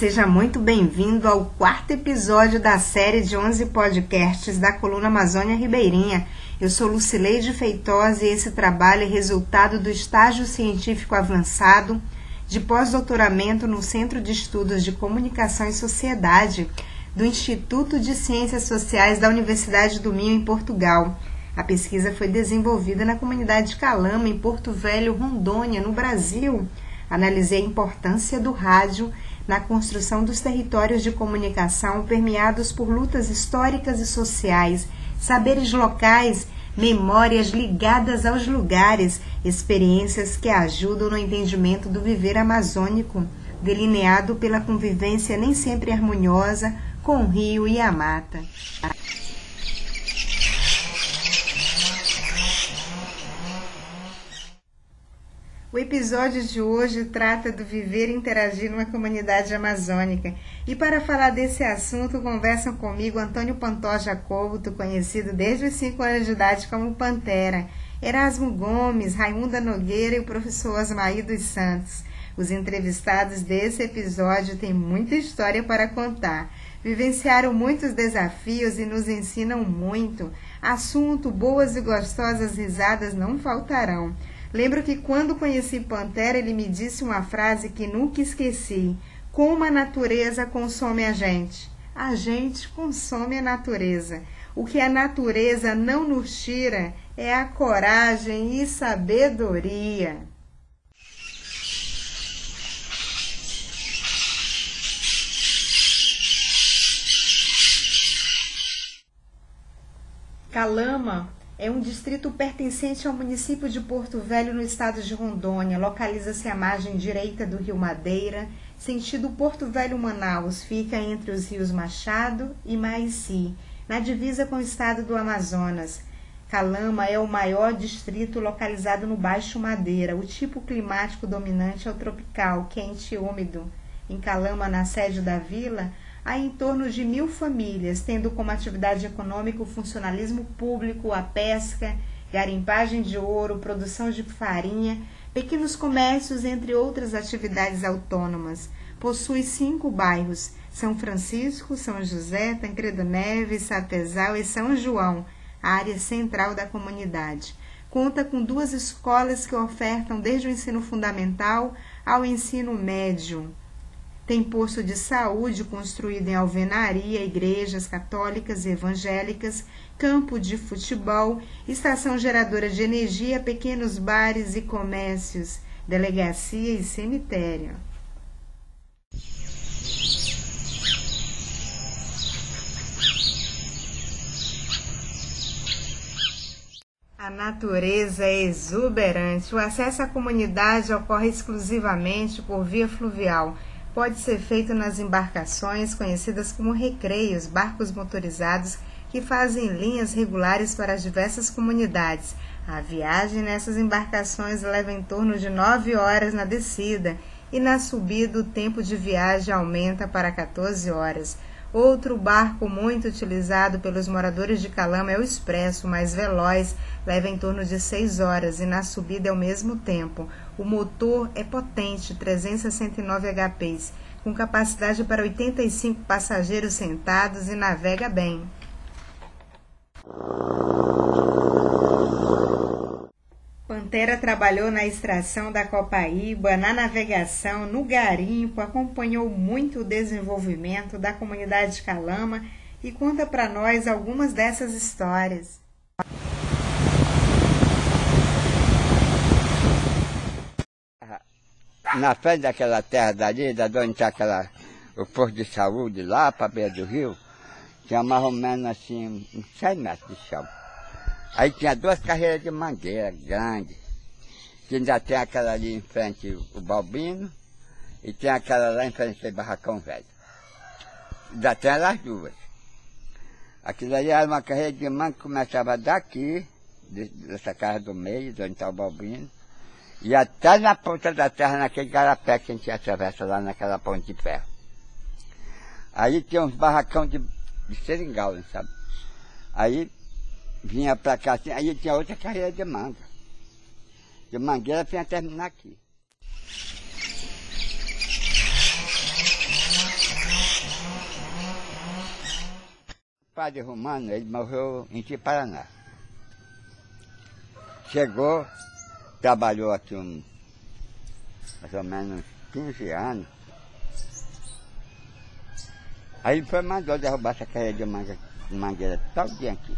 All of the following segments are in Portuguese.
seja muito bem-vindo ao quarto episódio da série de 11 podcasts da coluna Amazônia Ribeirinha. Eu sou Lucileide Feitosa e esse trabalho é resultado do estágio científico avançado de pós-doutoramento no Centro de Estudos de Comunicação e Sociedade do Instituto de Ciências Sociais da Universidade do Minho, em Portugal. A pesquisa foi desenvolvida na comunidade de Calama, em Porto Velho, Rondônia, no Brasil. Analisei a importância do rádio na construção dos territórios de comunicação permeados por lutas históricas e sociais, saberes locais, memórias ligadas aos lugares, experiências que ajudam no entendimento do viver amazônico, delineado pela convivência nem sempre harmoniosa com o rio e a mata. O episódio de hoje trata do viver e interagir numa comunidade amazônica. E para falar desse assunto, conversam comigo Antônio Pantoja Couto, conhecido desde os 5 anos de idade como Pantera, Erasmo Gomes, Raimunda Nogueira e o professor Osmaí dos Santos. Os entrevistados desse episódio têm muita história para contar. Vivenciaram muitos desafios e nos ensinam muito. Assunto, boas e gostosas risadas não faltarão. Lembro que quando conheci Pantera, ele me disse uma frase que nunca esqueci: Como a natureza consome a gente. A gente consome a natureza. O que a natureza não nos tira é a coragem e sabedoria. Calama é um distrito pertencente ao município de Porto Velho, no estado de Rondônia. Localiza-se à margem direita do rio Madeira, sentido Porto Velho-Manaus. Fica entre os rios Machado e Maici, na divisa com o estado do Amazonas. Calama é o maior distrito localizado no Baixo Madeira. O tipo climático dominante é o tropical, quente e úmido. Em Calama, na sede da vila, há em torno de mil famílias, tendo como atividade econômica o funcionalismo público, a pesca, garimpagem de ouro, produção de farinha, pequenos comércios, entre outras atividades autônomas. Possui cinco bairros: São Francisco, São José, Tancredo Neves, Satesal e São João, a área central da comunidade. Conta com duas escolas que ofertam desde o ensino fundamental ao ensino médio. Tem posto de saúde construído em alvenaria, igrejas católicas e evangélicas, campo de futebol, estação geradora de energia, pequenos bares e comércios, delegacia e cemitério. A natureza é exuberante. O acesso à comunidade ocorre exclusivamente por via fluvial pode ser feito nas embarcações conhecidas como recreios, barcos motorizados que fazem linhas regulares para as diversas comunidades. A viagem nessas embarcações leva em torno de 9 horas na descida e na subida o tempo de viagem aumenta para 14 horas. Outro barco muito utilizado pelos moradores de Calama é o Expresso, mais veloz, leva em torno de 6 horas e na subida é o mesmo tempo. O motor é potente, 369 HPs, com capacidade para 85 passageiros sentados e navega bem. Pantera trabalhou na extração da copaíba, na navegação, no garimpo, acompanhou muito o desenvolvimento da comunidade de Calama e conta para nós algumas dessas histórias. Na frente daquela terra dali, da onde tinha aquela, o posto de saúde lá para beira do rio, tinha mais ou menos assim, uns 100 metros de chão. Aí tinha duas carreiras de mangueira grandes. Que ainda tem aquela ali em frente, o Balbino, e tem aquela lá em frente, o Barracão Velho. Ainda tem as duas. Aquilo ali era uma carreira de manga que começava daqui, dessa casa do meio, de onde está o Balbino, e até na ponta da terra, naquele garapé que a gente atravessa lá naquela ponte de ferro. Aí tinha uns barracão de, de seringal, sabe? Aí vinha pra cá assim, aí tinha outra carreira de manga. De mangueira vinha terminar aqui. O padre Romano, ele morreu em Tiparaná. Chegou trabalhou aqui um, mais ou menos 15 anos. Aí ele foi mandou derrubar essa carreira de manga, mangueira todinha aqui.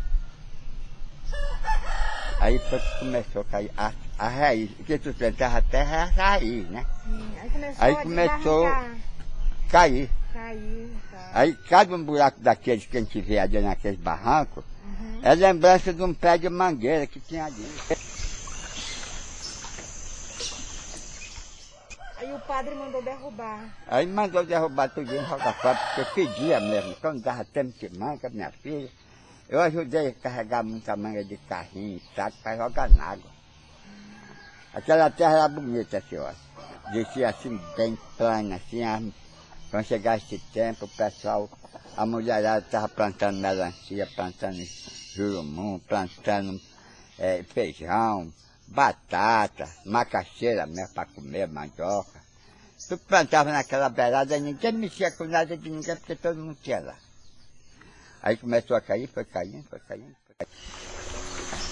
Aí foi que começou a cair a, a raiz. Porque tu plantava a terra é a raiz, né? Sim, aí começou, Aí a começou- desarrancar. Cair. Cair, tá. Aí cada um buraco daqueles que a gente vê ali naqueles barrancos Uhum. é lembrança de um pé de mangueira que tinha ali. Aí o padre mandou derrubar. Aí mandou derrubar tudo e jogar fora, porque pedia mesmo. Quando dava tempo de manga, minha filha, eu ajudei a carregar muita manga de carrinho, saco, para jogar na água. Aquela terra era bonita, senhora. Descia assim, bem plana, assim. a- Quando chegasse esse tempo, o pessoal, a mulherada estava plantando melancia, plantando jurumum, plantando eh, feijão, batata, macaxeira mesmo para comer, mandioca. Tu plantava naquela beirada, ninguém mexia com nada de ninguém, porque todo mundo tinha lá. Aí começou a cair, foi caindo, foi caindo. Foi caindo.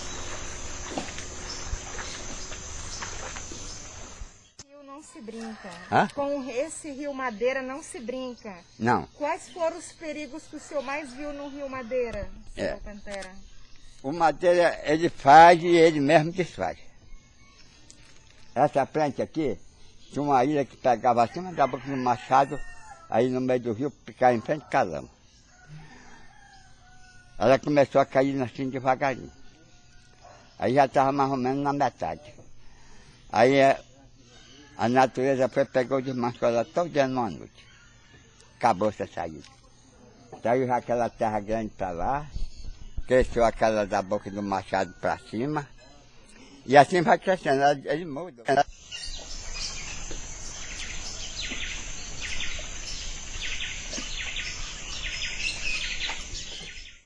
Rio não se brinca. Hã? Com esse rio Madeira não se brinca. Não, Quais foram os perigos que o senhor mais viu no rio Madeira, É. senhor Pantera? o madeira ele faz e ele mesmo desfaz. Essa frente aqui, tinha uma ilha que pegava acima da boca do machado, aí no meio do rio, ficava em frente de calama. Ela começou a cair assim devagarinho. Aí já estava mais ou menos na metade. Aí eh, a natureza foi, pegou desmanchou ela todo dia numa noite. Acabou essa saída. Saiu aquela terra grande para lá, cresceu aquela da boca do machado para cima, e assim vai crescendo, ela- ele muda.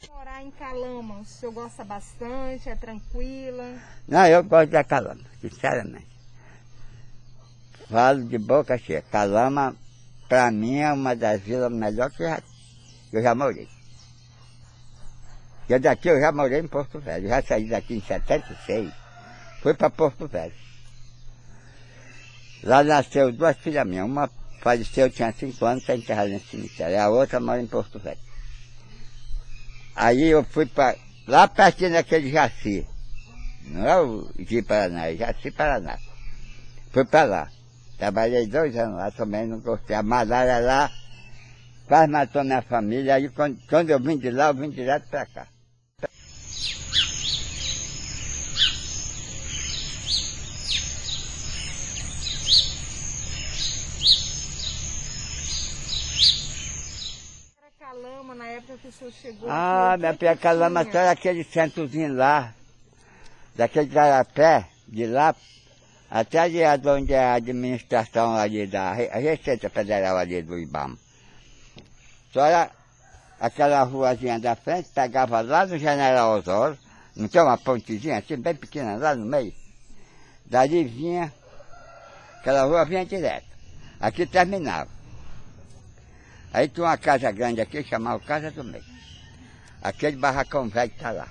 Morar em Calama, o senhor gosta bastante, é tranquila. Não, eu gosto da Calama, sinceramente. Falo de boca cheia. Calama, para mim, é uma das vilas melhores que eu já, que eu já morei. Eu daqui eu já morei em Porto Velho. Eu já saí daqui em 76. Fui para Porto Velho. Lá nasceu duas filhas minhas. Uma faleceu, tinha cinco anos, está enterrada no cemitério. A outra mora em Porto Velho. Aí eu fui para lá pertinho daquele Jaci. Não é o de Paraná, é Jaci Paraná. Fui para lá. Trabalhei dois anos lá também, não gostei. A malária lá quase matou minha família. Aí quando, quando eu vim de lá, eu vim direto para cá. Na época que o senhor chegou. Ah, minha que Calama, tinha? só era aquele centrozinho lá, daquele garapé, de lá, até ali onde é a administração ali da a Receita Federal ali do Ibama. Só era aquela ruazinha da frente, pegava lá no General Osório, não tem uma pontezinha assim, bem pequena lá no meio? Dali vinha, aquela rua vinha direto. Aqui terminava. Aí tinha uma casa grande aqui, chamava Casa do Meio. Aquele barracão velho está lá.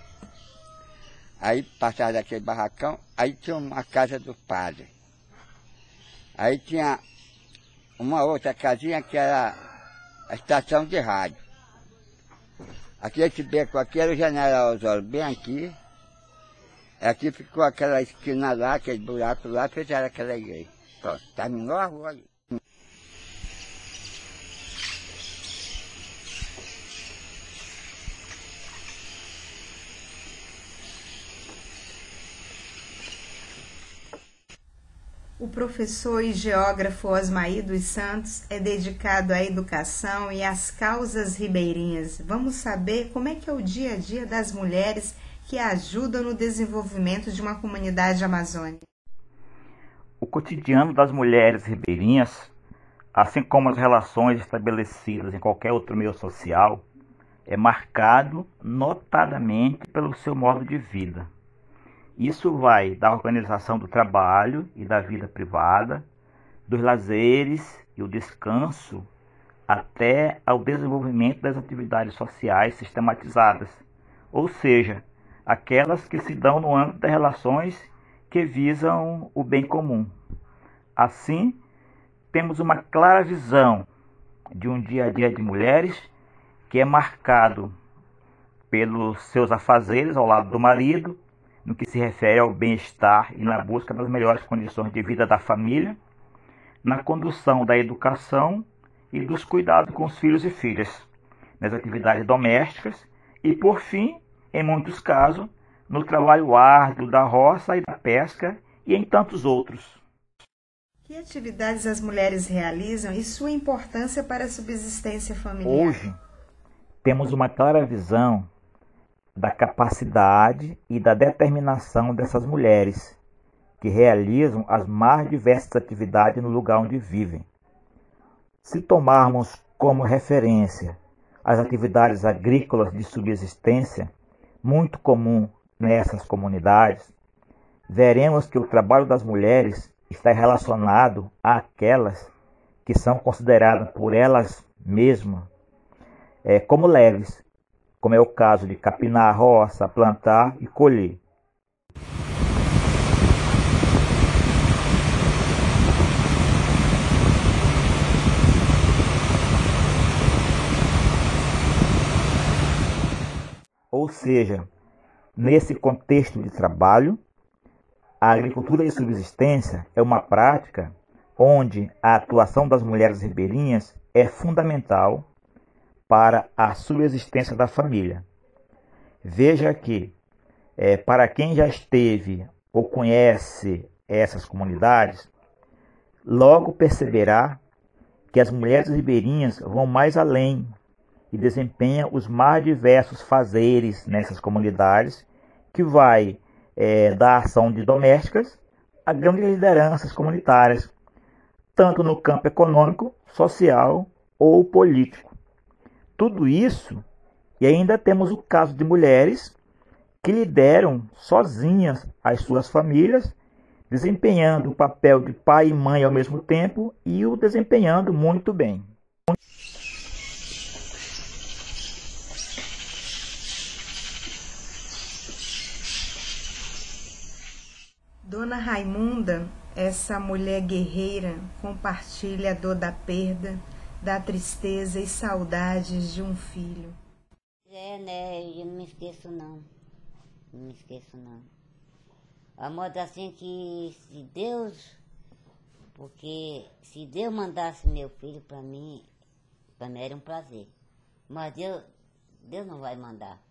Aí passava daquele barracão, aí tinha uma casa do padre. Aí tinha uma outra casinha que era a estação de rádio. Aqui esse beco aqui era o General Osório, bem aqui. Aqui ficou aquela esquina lá, aquele buraco lá, fizeram aquela igreja. Pronto, terminou a rua ali. O professor e geógrafo Osmaí dos Santos é dedicado à educação e às causas ribeirinhas. Vamos saber como é que é o dia a dia das mulheres que ajudam no desenvolvimento de uma comunidade amazônica. O cotidiano das mulheres ribeirinhas, assim como as relações estabelecidas em qualquer outro meio social, é marcado notadamente pelo seu modo de vida. Isso vai da organização do trabalho e da vida privada, dos lazeres e o descanso, até ao desenvolvimento das atividades sociais sistematizadas, ou seja, aquelas que se dão no âmbito das relações que visam o bem comum. Assim, temos uma clara visão de um dia a dia de mulheres que é marcado pelos seus afazeres ao lado do marido, no que se refere ao bem-estar e na busca das melhores condições de vida da família, na condução da educação e dos cuidados com os filhos e filhas, nas atividades domésticas e, por fim, em muitos casos, no trabalho árduo da roça e da pesca e em tantos outros. Que atividades as mulheres realizam e sua importância para a subsistência familiar? Hoje, temos uma clara visão da capacidade e da determinação dessas mulheres que realizam as mais diversas atividades no lugar onde vivem. Se tomarmos como referência as atividades agrícolas de subsistência, muito comum nessas comunidades, veremos que o trabalho das mulheres está relacionado àquelas que são consideradas por elas mesmas é, como leves, como é o caso de capinar a roça, plantar e colher. Ou seja, nesse contexto de trabalho, a agricultura de subsistência é uma prática onde a atuação das mulheres ribeirinhas é fundamental para a subsistência da família. Veja que, é, para quem já esteve ou conhece essas comunidades, logo perceberá que as mulheres ribeirinhas vão mais além e desempenham os mais diversos fazeres nessas comunidades, que vai é, da ação de domésticas a grandes lideranças comunitárias, tanto no campo econômico, social ou político. Tudo isso, e ainda temos o caso de mulheres que lideram sozinhas as suas famílias, desempenhando o papel de pai e mãe ao mesmo tempo e o desempenhando muito bem. Dona Raimunda, essa mulher guerreira, compartilha a dor da perda, da tristeza e saudades de um filho. É, né? Eu não me esqueço não. Não me esqueço não. A moda assim que se Deus, porque se Deus mandasse meu filho para mim, para mim era um prazer. Mas Deus, Deus não vai mandar.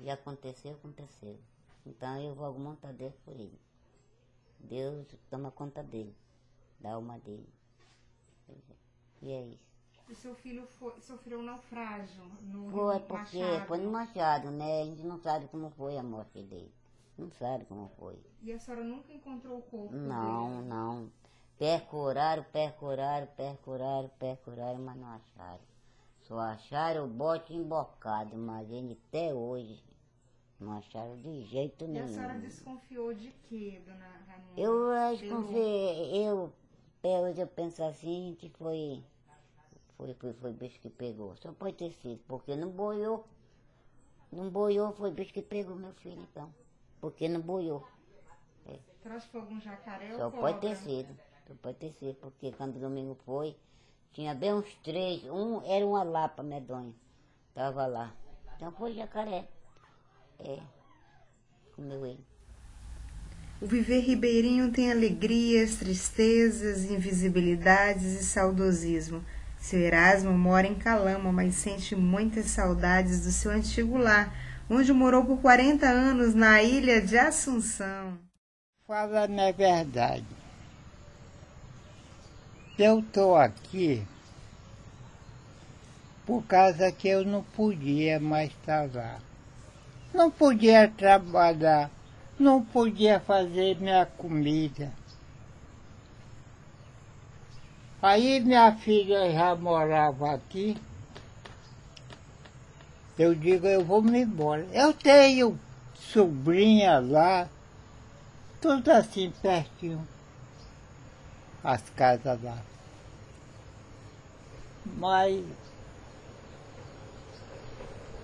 Já aconteceu, aconteceu. Então eu vou montar Deus por ele. Deus toma conta dele, da alma dele. E é isso. O seu filho foi, sofreu um naufrágio no Foi porque Machado. foi no Machado, né? A gente não sabe como foi a morte dele. Não sabe como foi. E a senhora nunca encontrou o corpo Não, dele? não. Percuraram, percuraram, percuraram, percuraram, mas não acharam. Só acharam o bote embocado, mas ele até hoje não acharam de jeito nenhum. E a senhora desconfiou de quê, dona Ramona? Eu desconfiei, eu, hoje eu penso assim que foi foi, foi, foi bicho que pegou. Só pode ter sido, porque não boiou. Não boiou, foi bicho que pegou meu filho, então. Porque não boiou. É. Trouxe foi algum jacaré Só pode ter sido. Só pode ter sido, porque quando o domingo foi, tinha bem uns três. Um era uma lapa medonha. Tava lá. Então foi jacaré. É. Comeu ele. O viver ribeirinho tem alegrias, tristezas, invisibilidades e saudosismo. Seu Erasmo mora em Calama, mas sente muitas saudades do seu antigo lar, onde morou por 40 anos na ilha de Assunção. Fala a verdade. Eu estou aqui por causa que eu não podia mais estar lá. Não podia trabalhar, não podia fazer minha comida. Aí minha filha já morava aqui. Eu digo, eu vou me embora. Eu tenho sobrinha lá, tudo assim pertinho. As casas lá. Mas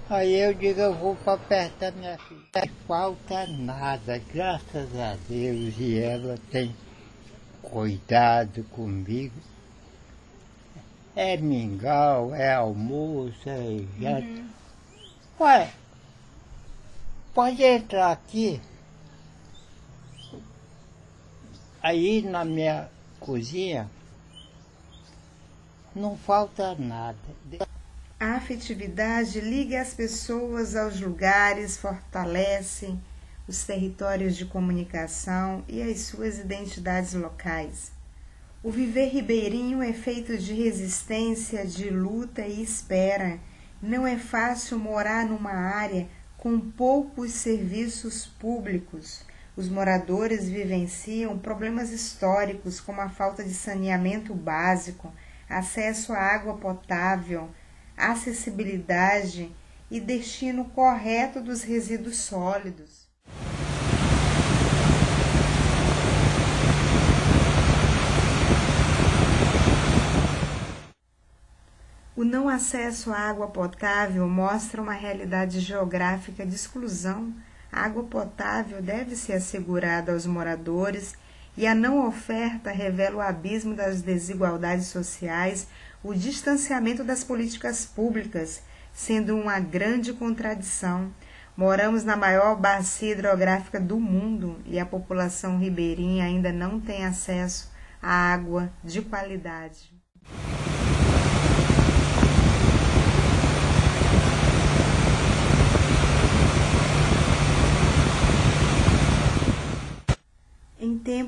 aí eu digo, eu vou para perto da minha filha. Não falta nada, graças a Deus, e ela tem cuidado comigo. É mingau, é almoço, é janta. Uhum. Ué, pode entrar aqui. Aí na minha cozinha não falta nada. A afetividade liga as pessoas aos lugares, fortalece os territórios de comunicação e as suas identidades locais. O viver ribeirinho é feito de resistência, de luta e espera. Não é fácil morar numa área com poucos serviços públicos. Os moradores vivenciam problemas históricos como a falta de saneamento básico, acesso à água potável, acessibilidade e destino correto dos resíduos sólidos. O não acesso à água potável mostra uma realidade geográfica de exclusão. A água potável deve ser assegurada aos moradores e a não oferta revela o abismo das desigualdades sociais, o distanciamento das políticas públicas, sendo uma grande contradição. Moramos na maior bacia hidrográfica do mundo e a população ribeirinha ainda não tem acesso à água de qualidade.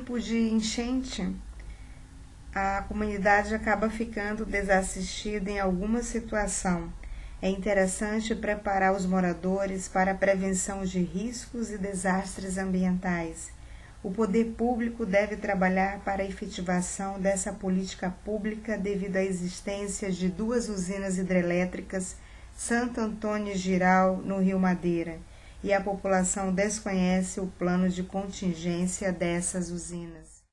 Tempo de enchente, a comunidade acaba ficando desassistida em alguma situação. É interessante preparar os moradores para a prevenção de riscos e desastres ambientais. O poder público deve trabalhar para a efetivação dessa política pública devido à existência de duas usinas hidrelétricas, Santo Antônio e Giral, no Rio Madeira e a população desconhece o plano de contingência dessas usinas.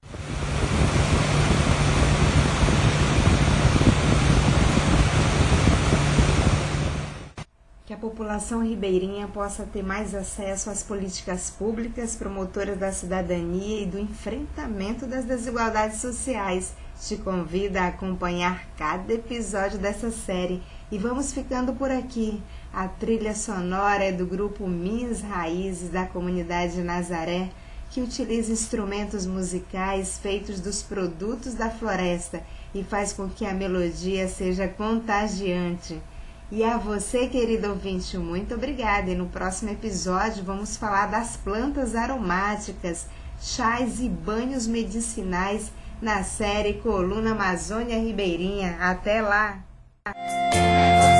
Que a população ribeirinha possa ter mais acesso às políticas públicas promotoras da cidadania e do enfrentamento das desigualdades sociais. Te convido a acompanhar cada episódio dessa série e vamos ficando por aqui. A trilha sonora é do grupo Minhas Raízes da comunidade Nazaré, que utiliza instrumentos musicais feitos dos produtos da floresta e faz com que a melodia seja contagiante. E a você, querido ouvinte, muito obrigada. E no próximo episódio vamos falar das plantas aromáticas, chás e banhos medicinais na série Coluna Amazônia Ribeirinha. Até lá! Vou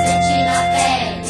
sentir na pele